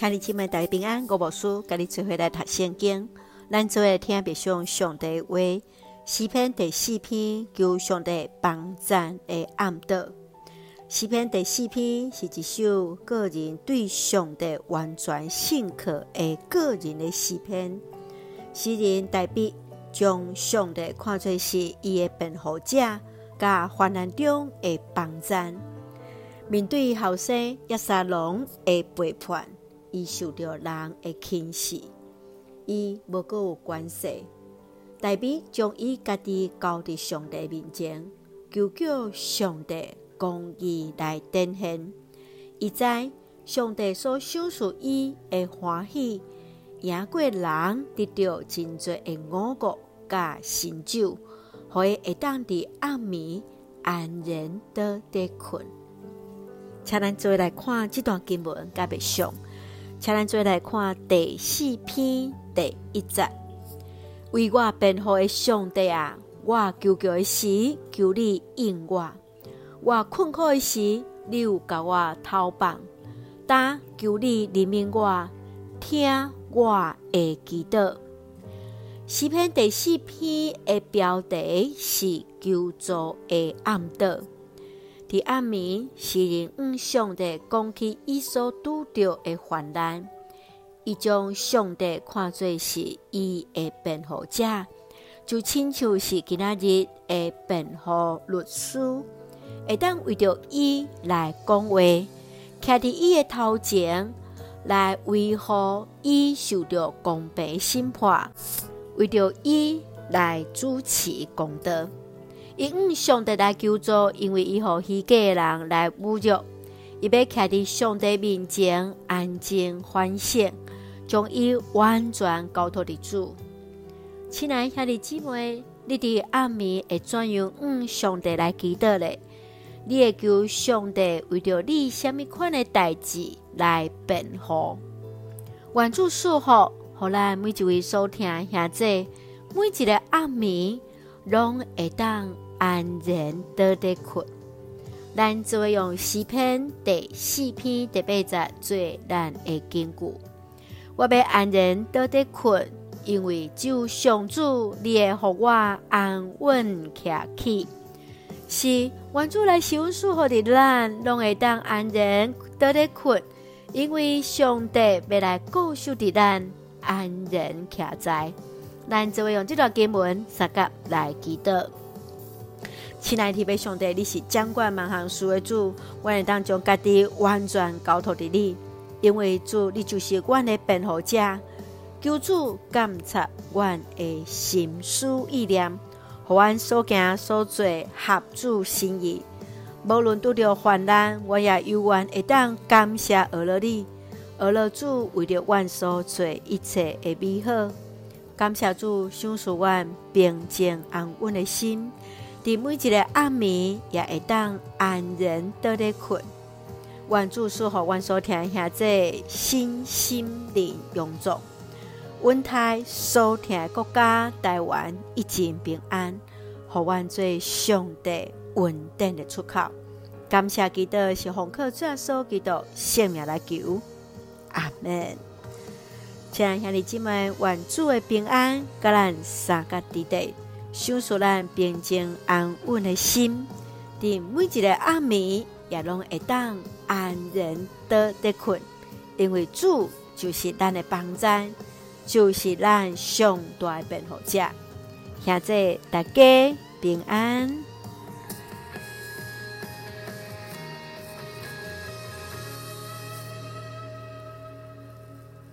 兄弟姊妹大家平安，我无事，甲你做伙来读圣经。咱做伙听别上上帝话，诗篇第四篇求上帝帮赞的暗道。诗篇第四篇是一首个人对上帝完全信靠的个人的诗篇。诗人大笔将上帝看作是伊的辩护者，甲患难中的帮赞。面对后生押沙龙的背叛。伊受到人的轻视，伊无阁有关系。大卫将伊家己交伫上帝面前，求叫上帝公义来展现。伊知上帝所赏赐伊的欢喜，赢过人得到真济的五谷甲新酒，互伊会当伫暗暝安然倒伫困。请咱做来看这段经文，甲别上。请咱做来看第四篇第一节，为我辩护的上帝啊，我求救的时，求你应我；我困苦的时，你有甲我投放。但求你怜悯我，听我的祈祷。诗篇第四篇的标题是求助的暗道。伫暗暝，诗人向上帝讲起伊所拄着的患难，伊将上帝看作是伊的辩护者，就亲像是今仔日的辩护律师，会当为着伊来讲话，徛伫伊的头前来维护伊受到公平审判，为着伊来主持公道。伊向上帝来求助，因为伊予虚假的人来侮辱，伊要徛伫上帝面前安静反省，将伊完全交托伫主。亲爱兄弟姊妹，你伫暗暝会怎样向上帝来祈祷咧？你会求上帝为着你什么款的代志来辩护？愿主赐福，互咱每一位收听兄弟，每一个暗暝拢会当。安然倒伫困，咱就会用四篇第四篇第八节做咱的根据。我要安然倒伫困，因为只有上主，你会互我安稳徛起。是愿主来赏赐予伫咱，拢会当安然倒伫困，因为上帝要来固守伫咱，安然徛在。咱就会用这段经文三甲来祈祷。亲爱的上帝，你是掌管万项事的主，我会当将家己完全交托伫你，因为主，你就是我的辩护者。求主监察我的心思意念，互我所行所做合主心意。无论拄着患难，我也永远会当感谢阿罗你，阿罗主为着我所做一切的美好。感谢主享受我平静安稳的心。伫每一个暗暝，也会当安然倒伫困。愿主赐予阮所听下这身心灵永驻，稳泰所听的国家台湾一尽平安，予阮做上帝稳定的出口。感谢基督是红客转所基督性命来求，阿门。亲爱兄弟姊妹，愿主的平安，甲咱三甲地地。享受咱平静安稳的心，伫每一个暗暝也拢会当安然倒伫困，因为主就是咱的帮赞，就是咱上大的辩护者。现在大家平安。